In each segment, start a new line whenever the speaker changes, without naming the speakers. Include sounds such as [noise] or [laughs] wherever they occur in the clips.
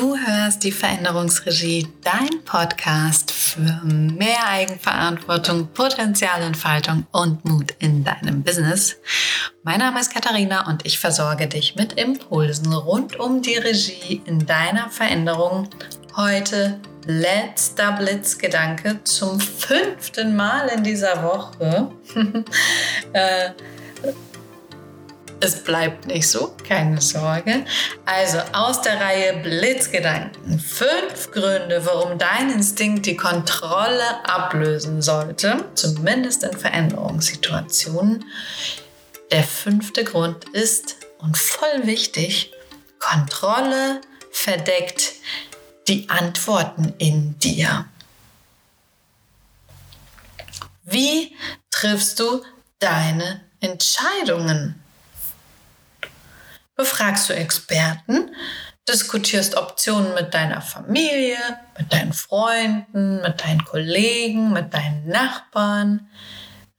Du hörst die Veränderungsregie, dein Podcast für mehr Eigenverantwortung, Potenzialentfaltung und Mut in deinem Business. Mein Name ist Katharina und ich versorge dich mit Impulsen rund um die Regie in deiner Veränderung. Heute letzter Blitzgedanke zum fünften Mal in dieser Woche. [laughs] es bleibt nicht so, keine Sorge. Also aus der Reihe Blitzgedanken. Fünf Gründe, warum dein Instinkt die Kontrolle ablösen sollte, zumindest in Veränderungssituationen. Der fünfte Grund ist, und voll wichtig, Kontrolle verdeckt die Antworten in dir. Wie triffst du deine Entscheidungen? Befragst du Experten, diskutierst Optionen mit deiner Familie, mit deinen Freunden, mit deinen Kollegen, mit deinen Nachbarn,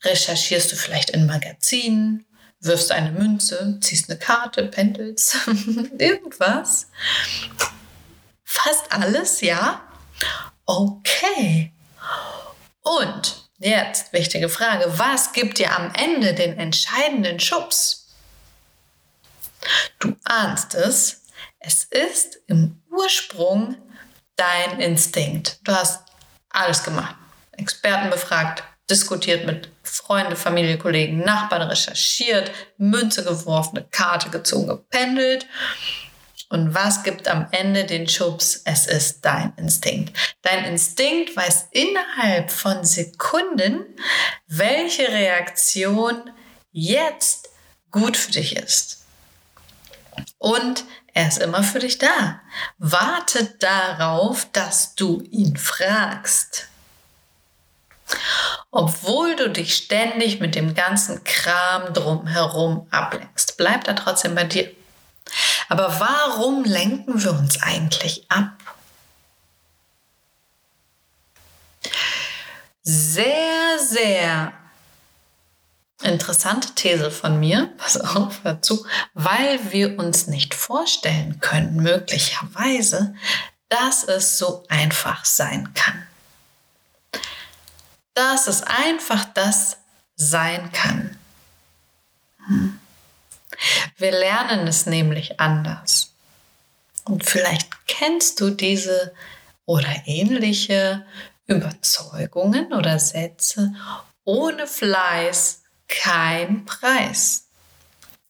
recherchierst du vielleicht in Magazinen, wirfst eine Münze, ziehst eine Karte, pendelst, [laughs] irgendwas. Fast alles, ja? Okay. Und jetzt wichtige Frage, was gibt dir am Ende den entscheidenden Schubs? Du ahnst es, es ist im Ursprung dein Instinkt. Du hast alles gemacht. Experten befragt, diskutiert mit Freunde, Familie, Kollegen, Nachbarn, recherchiert, Münze geworfen, eine Karte gezogen, gependelt. Und was gibt am Ende den Schubs? Es ist dein Instinkt. Dein Instinkt weiß innerhalb von Sekunden, welche Reaktion jetzt gut für dich ist. Und er ist immer für dich da. Wartet darauf, dass du ihn fragst. Obwohl du dich ständig mit dem ganzen Kram drumherum ablenkst, bleibt er trotzdem bei dir. Aber warum lenken wir uns eigentlich ab? Sehr, sehr Interessante These von mir, pass auf, dazu, weil wir uns nicht vorstellen können, möglicherweise, dass es so einfach sein kann. Dass es einfach das sein kann. Hm. Wir lernen es nämlich anders. Und vielleicht kennst du diese oder ähnliche Überzeugungen oder Sätze ohne Fleiß kein Preis.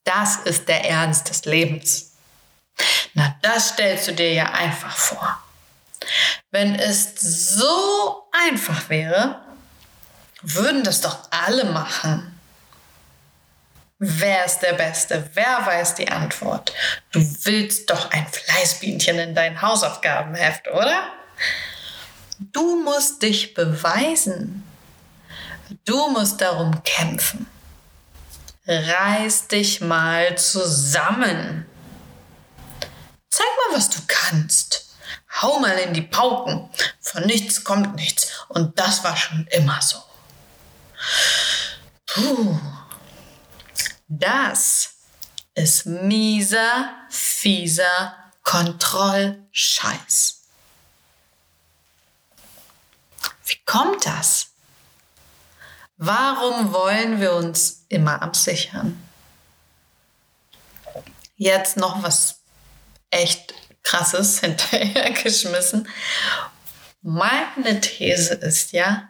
Das ist der Ernst des Lebens. Na, das stellst du dir ja einfach vor. Wenn es so einfach wäre, würden das doch alle machen. Wer ist der Beste? Wer weiß die Antwort? Du willst doch ein Fleißbienchen in dein Hausaufgabenheft, oder? Du musst dich beweisen. Du musst darum kämpfen. Reiß dich mal zusammen. Zeig mal, was du kannst. Hau mal in die Pauken. Von nichts kommt nichts. Und das war schon immer so. Puh. Das ist mieser, fieser Kontrollscheiß. Wie kommt das? Warum wollen wir uns immer absichern? Jetzt noch was echt krasses [laughs] hinterhergeschmissen. Meine These ist ja,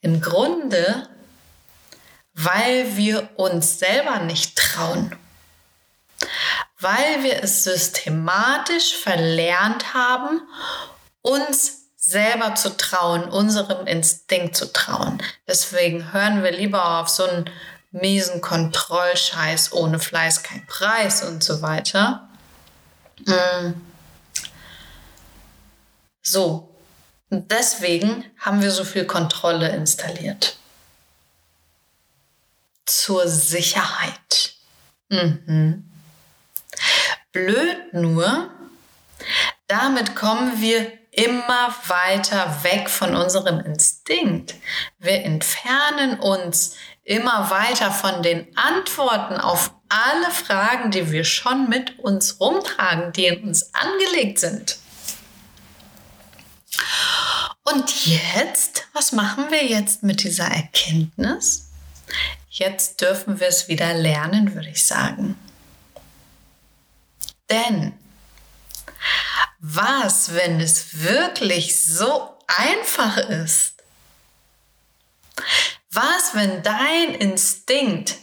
im Grunde, weil wir uns selber nicht trauen, weil wir es systematisch verlernt haben, uns selber zu trauen, unserem Instinkt zu trauen. Deswegen hören wir lieber auf so einen miesen Kontrollscheiß ohne Fleiß kein Preis und so weiter. Mm. So, deswegen haben wir so viel Kontrolle installiert. Zur Sicherheit. Mhm. Blöd nur, damit kommen wir immer weiter weg von unserem Instinkt. Wir entfernen uns immer weiter von den Antworten auf alle Fragen, die wir schon mit uns rumtragen, die in uns angelegt sind. Und jetzt, was machen wir jetzt mit dieser Erkenntnis? Jetzt dürfen wir es wieder lernen, würde ich sagen. Denn was, wenn es wirklich so einfach ist? Was, wenn dein Instinkt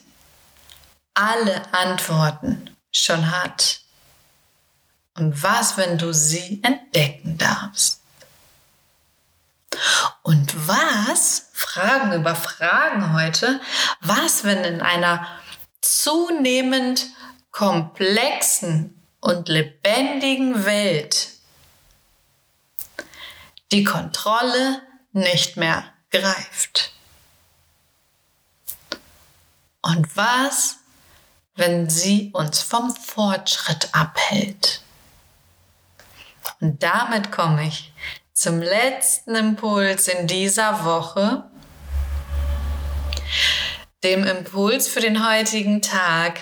alle Antworten schon hat? Und was, wenn du sie entdecken darfst? Und was, Fragen über Fragen heute, was, wenn in einer zunehmend komplexen und lebendigen Welt die Kontrolle nicht mehr greift? Und was, wenn sie uns vom Fortschritt abhält? Und damit komme ich zum letzten Impuls in dieser Woche, dem Impuls für den heutigen Tag.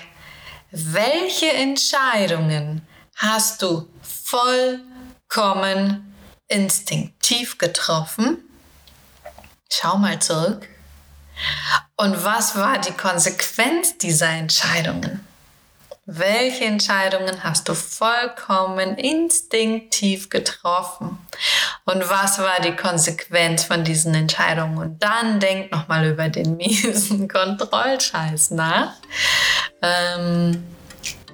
Welche Entscheidungen hast du vollkommen instinktiv getroffen? Schau mal zurück. Und was war die Konsequenz dieser Entscheidungen? Welche Entscheidungen hast du vollkommen instinktiv getroffen? Und was war die Konsequenz von diesen Entscheidungen? Und dann denk nochmal über den miesen [laughs] Kontrollscheiß nach, ähm,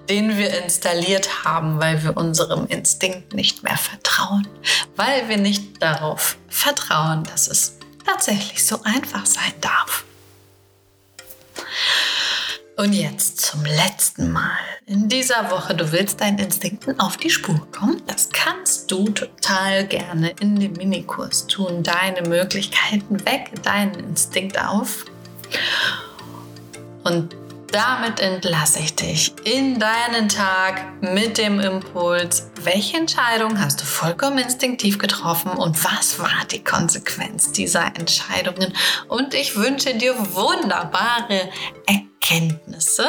den wir installiert haben, weil wir unserem Instinkt nicht mehr vertrauen, weil wir nicht darauf vertrauen, dass es tatsächlich so einfach sein darf. Und jetzt zum letzten Mal in dieser Woche. Du willst deinen Instinkten auf die Spur kommen. Das kannst du total gerne in dem Minikurs tun. Deine Möglichkeiten weg, deinen Instinkt auf. Und damit entlasse ich dich in deinen Tag mit dem Impuls, welche Entscheidung hast du vollkommen instinktiv getroffen und was war die Konsequenz dieser Entscheidungen? Und ich wünsche dir wunderbare Erkenntnisse Erkenntnisse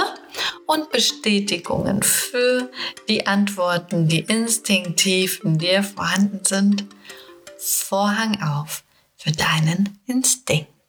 und Bestätigungen für die Antworten, die instinktiv in dir vorhanden sind. Vorhang auf für deinen Instinkt.